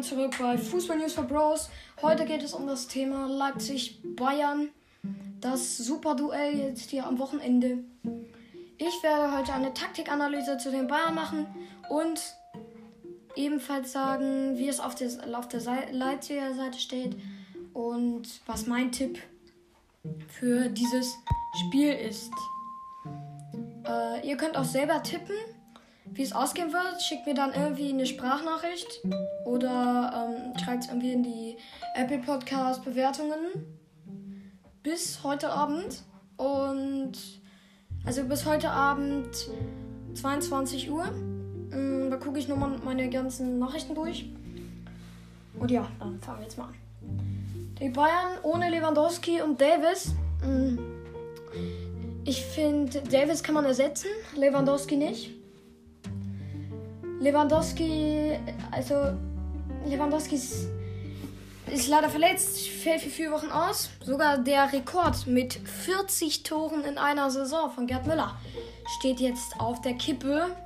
willkommen zurück bei Fußball News for Bros. Heute geht es um das Thema Leipzig-Bayern, das Super-Duell jetzt hier am Wochenende. Ich werde heute eine Taktikanalyse zu den Bayern machen und ebenfalls sagen, wie es auf der, auf der Leipziger Seite steht und was mein Tipp für dieses Spiel ist. Äh, ihr könnt auch selber tippen wie es ausgehen wird, schickt mir dann irgendwie eine Sprachnachricht oder ähm, schreibt es irgendwie in die Apple Podcast Bewertungen bis heute Abend. Und also bis heute Abend 22 Uhr. Ähm, da gucke ich nochmal meine ganzen Nachrichten durch. Und ja, dann fangen wir jetzt mal an. Die Bayern ohne Lewandowski und Davis. Ähm, ich finde, Davis kann man ersetzen, Lewandowski nicht. Lewandowski, also Lewandowski ist, ist leider verletzt, fällt für vier Wochen aus. Sogar der Rekord mit 40 Toren in einer Saison von Gerd Müller steht jetzt auf der Kippe.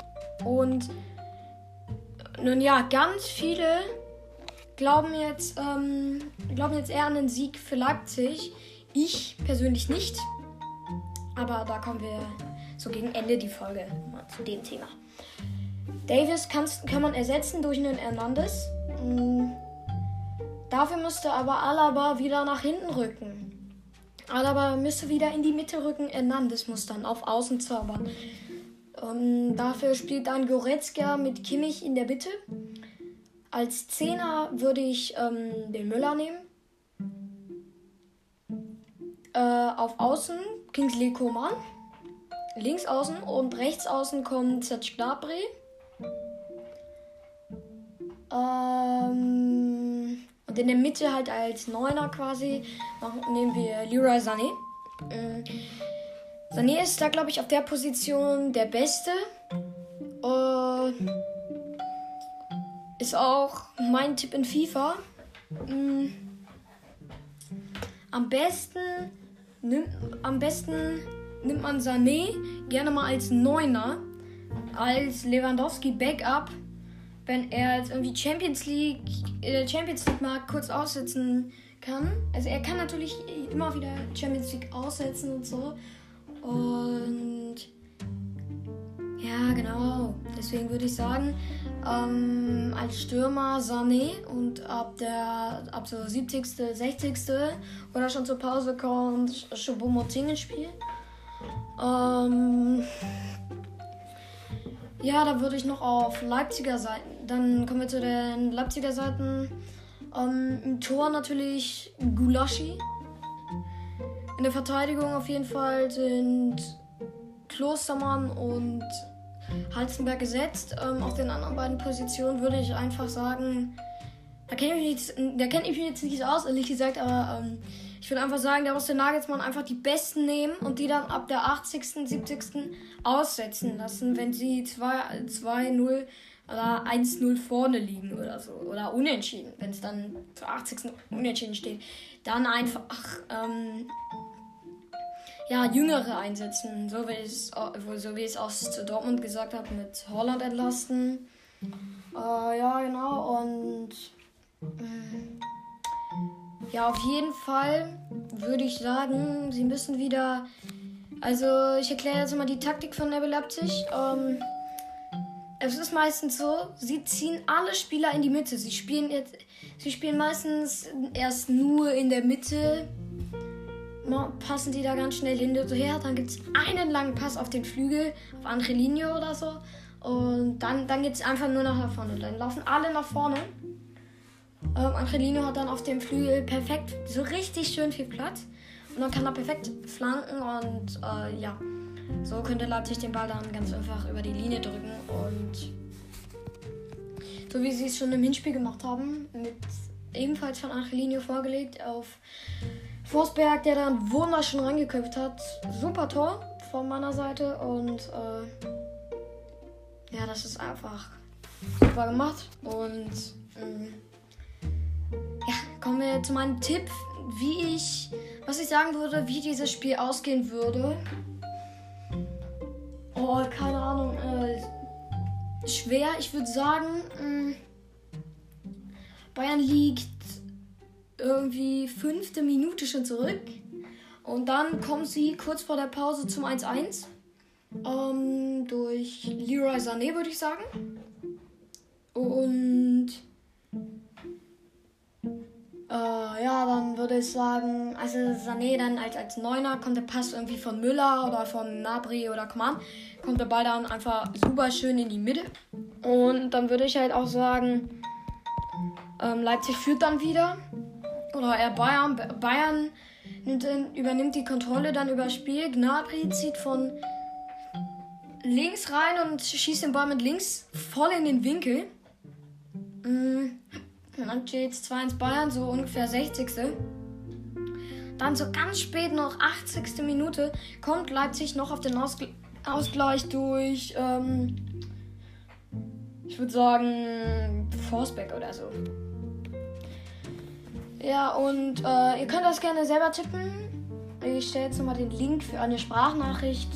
Und nun ja, ganz viele glauben jetzt, ähm, glauben jetzt eher an den Sieg für Leipzig. Ich persönlich nicht. Aber da kommen wir so gegen Ende die Folge mal zu dem Thema. Davis kann man ersetzen durch einen Hernandez. Hm. Dafür müsste aber Alaba wieder nach hinten rücken. Alaba müsste wieder in die Mitte rücken. Hernandez muss dann auf Außen zaubern. Ähm, dafür spielt dann Goretzka mit Kimmich in der Mitte. Als Zehner würde ich ähm, den Müller nehmen. Äh, auf Außen Kingsley Coman. Links außen und rechts außen kommt Serge Gnabry. Ähm, und in der Mitte halt als Neuner quasi nehmen wir Leroy Sané. Ähm, Sané ist da, glaube ich, auf der Position der Beste. Und ist auch mein Tipp in FIFA. Ähm, am besten nimmt, am besten nimmt man Sané gerne mal als Neuner, als Lewandowski Backup wenn er jetzt irgendwie Champions League, äh, Champions League mal kurz aussetzen kann. Also er kann natürlich immer wieder Champions League aussetzen und so. Und ja, genau. Deswegen würde ich sagen, ähm, als Stürmer Sané und ab der ab so 70., 60. oder schon zur Pause kommt Choupo-Moting ins Spiel. Ähm, ja, da würde ich noch auf Leipziger Seiten dann kommen wir zu den Leipziger Seiten. Ähm, Im Tor natürlich Gulaschi. In der Verteidigung auf jeden Fall sind Klostermann und Halzenberg gesetzt. Ähm, auf den anderen beiden Positionen würde ich einfach sagen, da kenne ich, mich kenn ich mich jetzt nicht aus, ehrlich gesagt, aber ähm, ich würde einfach sagen, da muss der Nagelsmann einfach die Besten nehmen und die dann ab der 80., 70. aussetzen lassen, wenn sie 2-0 oder 1-0 vorne liegen oder so. Oder unentschieden, wenn es dann zur 80. unentschieden steht. Dann einfach ähm, ja, Jüngere einsetzen, so wie, es, so wie ich es auch zu Dortmund gesagt habe, mit Holland entlasten. Äh, ja, genau. Und äh, ja, auf jeden Fall würde ich sagen, sie müssen wieder. Also, ich erkläre jetzt mal die Taktik von Nebel Leipzig. Ähm, es ist meistens so, sie ziehen alle Spieler in die Mitte. Sie spielen jetzt, sie spielen meistens erst nur in der Mitte, passen die da ganz schnell hinterher. Dann gibt es einen langen Pass auf den Flügel, auf Angelino oder so. Und dann, dann geht es einfach nur nach vorne. Dann laufen alle nach vorne. Ähm, Angelino hat dann auf dem Flügel perfekt, so richtig schön viel Platz. Und dann kann er perfekt flanken und äh, ja. So könnte Leipzig den Ball dann ganz einfach über die Linie drücken und so wie sie es schon im Hinspiel gemacht haben, mit ebenfalls von Angelino vorgelegt auf Forsberg, der dann wunderschön reingeköpft hat. Super Tor von meiner Seite und äh, ja, das ist einfach super gemacht und ähm, ja, kommen wir zu meinem Tipp, wie ich, was ich sagen würde, wie dieses Spiel ausgehen würde. Oh, keine Ahnung. Äh, schwer. Ich würde sagen, mh, Bayern liegt irgendwie fünfte Minute schon zurück. Und dann kommen sie kurz vor der Pause zum 1-1. Ähm, durch Leroy Sané, würde ich sagen. Und äh, ja, dann würde ich sagen, also Sané dann als, als Neuner kommt der Pass irgendwie von Müller oder von Nabri oder Coman. Kommt der Ball dann einfach super schön in die Mitte. Und dann würde ich halt auch sagen, ähm, Leipzig führt dann wieder. Oder er Bayern. Bayern nimmt, übernimmt die Kontrolle dann über das Spiel. Gnabry zieht von links rein und schießt den Ball mit links voll in den Winkel. Und dann steht es 2-1 Bayern, so ungefähr 60. Dann so ganz spät noch 80. Minute kommt Leipzig noch auf den Ausgl Ausgleich durch, ähm, ich würde sagen, Forsbeck oder so. Ja, und äh, ihr könnt das gerne selber tippen. Ich stelle jetzt nochmal den Link für eine Sprachnachricht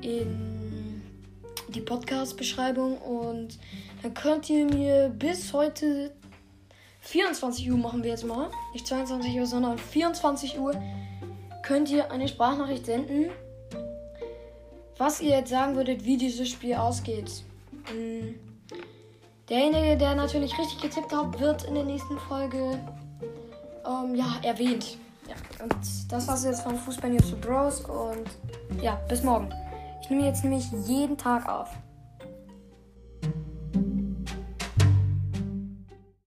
in die Podcast-Beschreibung und dann könnt ihr mir bis heute 24 Uhr machen wir jetzt mal. Nicht 22 Uhr, sondern 24 Uhr könnt ihr eine Sprachnachricht senden, was ihr jetzt sagen würdet, wie dieses Spiel ausgeht. Mm. Derjenige, der natürlich richtig getippt hat, wird in der nächsten Folge ähm, ja, erwähnt. Ja, und das war's jetzt von Fußball News to Bros und ja, bis morgen. Ich nehme jetzt nämlich jeden Tag auf.